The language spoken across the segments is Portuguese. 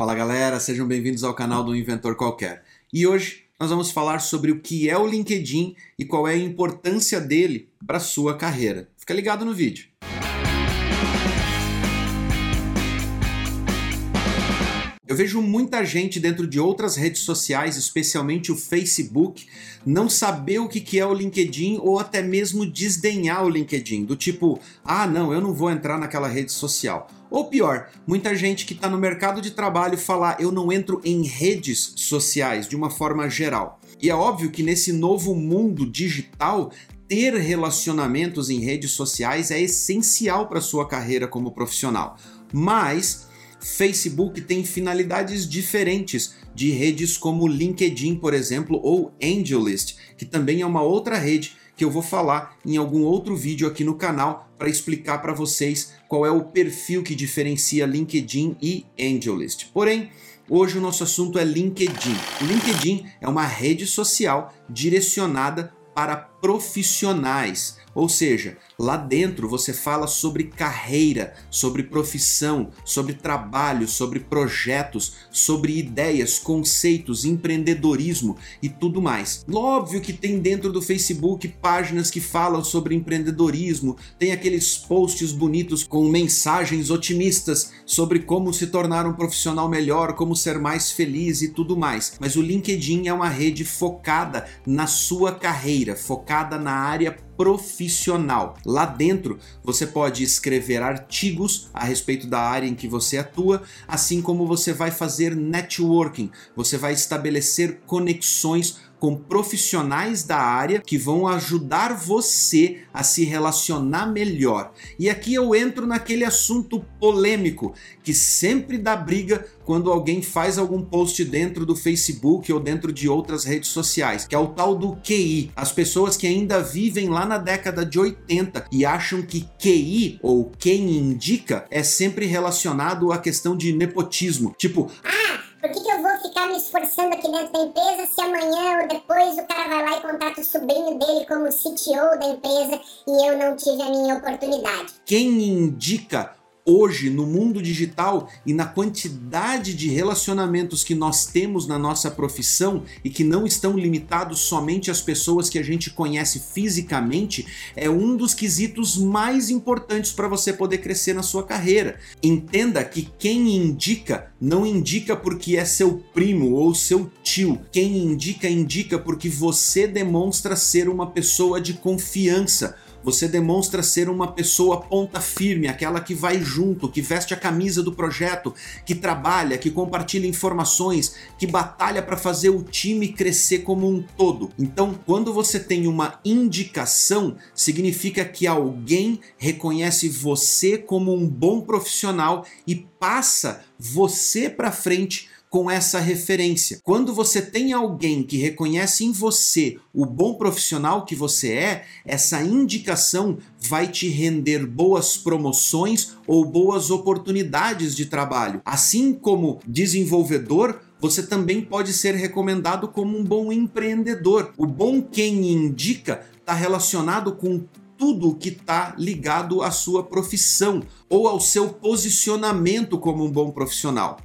Fala galera, sejam bem-vindos ao canal do Inventor Qualquer. E hoje nós vamos falar sobre o que é o LinkedIn e qual é a importância dele para sua carreira. Fica ligado no vídeo. Eu vejo muita gente dentro de outras redes sociais, especialmente o Facebook, não saber o que é o LinkedIn ou até mesmo desdenhar o LinkedIn, do tipo, ah, não, eu não vou entrar naquela rede social. Ou pior, muita gente que está no mercado de trabalho falar, eu não entro em redes sociais de uma forma geral. E é óbvio que nesse novo mundo digital, ter relacionamentos em redes sociais é essencial para sua carreira como profissional. Mas Facebook tem finalidades diferentes de redes como LinkedIn, por exemplo, ou AngelList, que também é uma outra rede que eu vou falar em algum outro vídeo aqui no canal para explicar para vocês qual é o perfil que diferencia LinkedIn e AngelList. Porém, hoje o nosso assunto é LinkedIn. O LinkedIn é uma rede social direcionada para profissionais ou seja, lá dentro você fala sobre carreira, sobre profissão, sobre trabalho, sobre projetos, sobre ideias, conceitos, empreendedorismo e tudo mais. Óbvio que tem dentro do Facebook páginas que falam sobre empreendedorismo, tem aqueles posts bonitos com mensagens otimistas sobre como se tornar um profissional melhor, como ser mais feliz e tudo mais. Mas o LinkedIn é uma rede focada na sua carreira, focada na área profissional. Lá dentro você pode escrever artigos a respeito da área em que você atua, assim como você vai fazer networking, você vai estabelecer conexões com profissionais da área que vão ajudar você a se relacionar melhor. E aqui eu entro naquele assunto polêmico que sempre dá briga quando alguém faz algum post dentro do Facebook ou dentro de outras redes sociais, que é o tal do QI. As pessoas que ainda vivem lá na década de 80 e acham que QI ou quem indica é sempre relacionado à questão de nepotismo. Tipo, ah, por que, que, eu vou ficar me esforçando aqui dentro da empresa se amanhã ou depois o cara vai lá e contrata o sobrinho dele como CTO da empresa e eu não tive a minha oportunidade? Quem indica hoje no mundo digital e na quantidade de relacionamentos que nós temos na nossa profissão e que não estão limitados somente às pessoas que a gente conhece fisicamente, é um dos quesitos mais importantes para você poder crescer na sua carreira. Entenda que quem indica não indica porque é seu primo ou seu tio. Quem indica indica porque você demonstra ser uma pessoa de confiança você demonstra ser uma pessoa ponta firme, aquela que vai junto, que veste a camisa do projeto, que trabalha, que compartilha informações, que batalha para fazer o time crescer como um todo. Então, quando você tem uma indicação, significa que alguém reconhece você como um bom profissional e passa você para frente com essa referência. Quando você tem alguém que reconhece em você o bom profissional que você é, essa indicação vai te render boas promoções ou boas oportunidades de trabalho. Assim como desenvolvedor, você também pode ser recomendado como um bom empreendedor. O bom quem indica está relacionado com tudo que está ligado à sua profissão ou ao seu posicionamento como um bom profissional.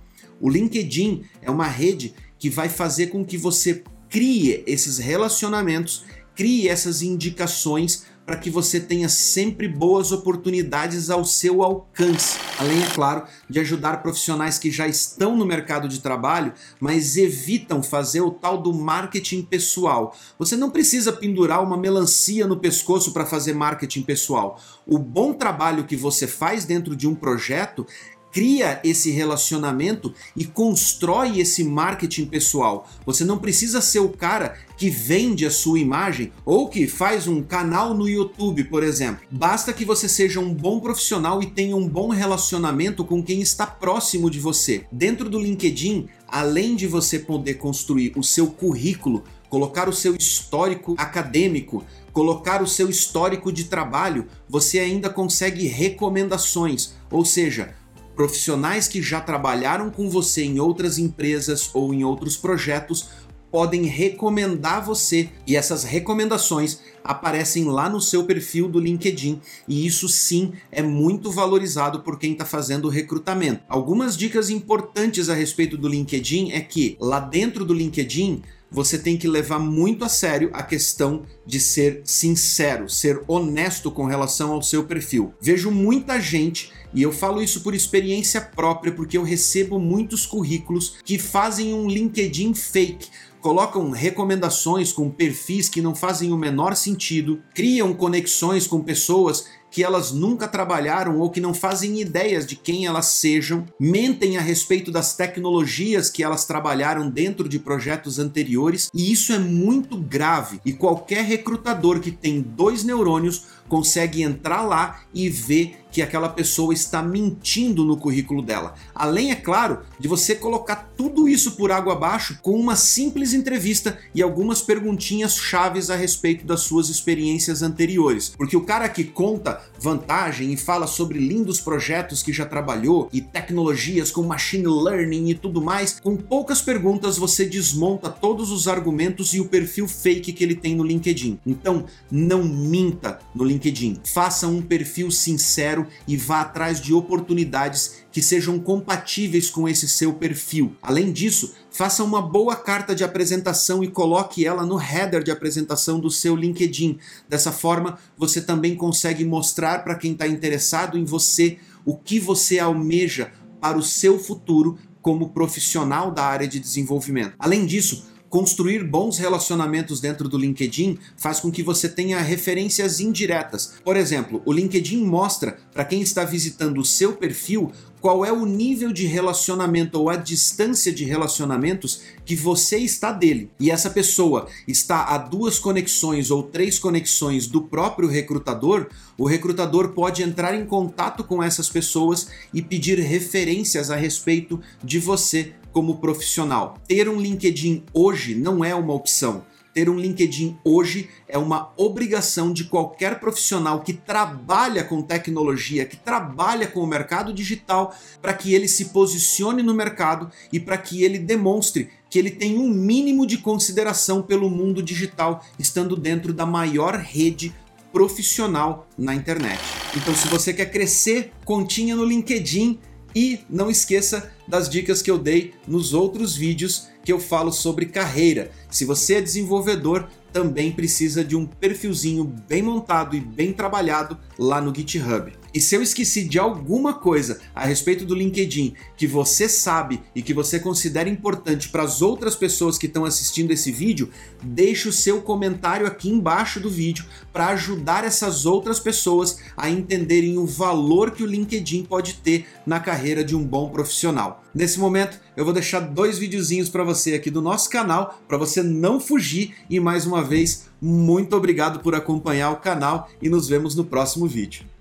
O LinkedIn é uma rede que vai fazer com que você crie esses relacionamentos, crie essas indicações para que você tenha sempre boas oportunidades ao seu alcance. Além, é claro, de ajudar profissionais que já estão no mercado de trabalho, mas evitam fazer o tal do marketing pessoal. Você não precisa pendurar uma melancia no pescoço para fazer marketing pessoal. O bom trabalho que você faz dentro de um projeto cria esse relacionamento e constrói esse marketing pessoal. Você não precisa ser o cara que vende a sua imagem ou que faz um canal no YouTube, por exemplo. Basta que você seja um bom profissional e tenha um bom relacionamento com quem está próximo de você. Dentro do LinkedIn, além de você poder construir o seu currículo, colocar o seu histórico acadêmico, colocar o seu histórico de trabalho, você ainda consegue recomendações, ou seja, Profissionais que já trabalharam com você em outras empresas ou em outros projetos podem recomendar você e essas recomendações aparecem lá no seu perfil do LinkedIn e isso sim é muito valorizado por quem está fazendo o recrutamento. Algumas dicas importantes a respeito do LinkedIn é que lá dentro do LinkedIn você tem que levar muito a sério a questão de ser sincero, ser honesto com relação ao seu perfil. Vejo muita gente e eu falo isso por experiência própria porque eu recebo muitos currículos que fazem um LinkedIn fake colocam recomendações com perfis que não fazem o menor sentido, criam conexões com pessoas que elas nunca trabalharam ou que não fazem ideias de quem elas sejam, mentem a respeito das tecnologias que elas trabalharam dentro de projetos anteriores, e isso é muito grave. E qualquer recrutador que tem dois neurônios consegue entrar lá e ver que aquela pessoa está mentindo no currículo dela. Além, é claro, de você colocar tudo isso por água abaixo com uma simples entrevista e algumas perguntinhas chaves a respeito das suas experiências anteriores. Porque o cara que conta vantagem e fala sobre lindos projetos que já trabalhou e tecnologias com machine learning e tudo mais, com poucas perguntas você desmonta todos os argumentos e o perfil fake que ele tem no LinkedIn. Então, não minta no LinkedIn. Faça um perfil sincero e vá atrás de oportunidades que sejam compatíveis com esse seu perfil. Além disso, faça uma boa carta de apresentação e coloque ela no header de apresentação do seu LinkedIn. Dessa forma, você também consegue mostrar para quem está interessado em você o que você almeja para o seu futuro como profissional da área de desenvolvimento. Além disso, Construir bons relacionamentos dentro do LinkedIn faz com que você tenha referências indiretas. Por exemplo, o LinkedIn mostra para quem está visitando o seu perfil qual é o nível de relacionamento ou a distância de relacionamentos que você está dele. E essa pessoa está a duas conexões ou três conexões do próprio recrutador, o recrutador pode entrar em contato com essas pessoas e pedir referências a respeito de você como profissional. Ter um LinkedIn hoje não é uma opção. Ter um LinkedIn hoje é uma obrigação de qualquer profissional que trabalha com tecnologia, que trabalha com o mercado digital, para que ele se posicione no mercado e para que ele demonstre que ele tem um mínimo de consideração pelo mundo digital, estando dentro da maior rede profissional na internet. Então, se você quer crescer, continha no LinkedIn e não esqueça das dicas que eu dei nos outros vídeos que eu falo sobre carreira. Se você é desenvolvedor, também precisa de um perfilzinho bem montado e bem trabalhado lá no GitHub. E se eu esqueci de alguma coisa a respeito do LinkedIn que você sabe e que você considera importante para as outras pessoas que estão assistindo esse vídeo, deixe o seu comentário aqui embaixo do vídeo para ajudar essas outras pessoas a entenderem o valor que o LinkedIn pode ter na carreira de um bom profissional. Nesse momento, eu vou deixar dois videozinhos para você aqui do nosso canal, para você não fugir e mais uma vez, muito obrigado por acompanhar o canal e nos vemos no próximo vídeo.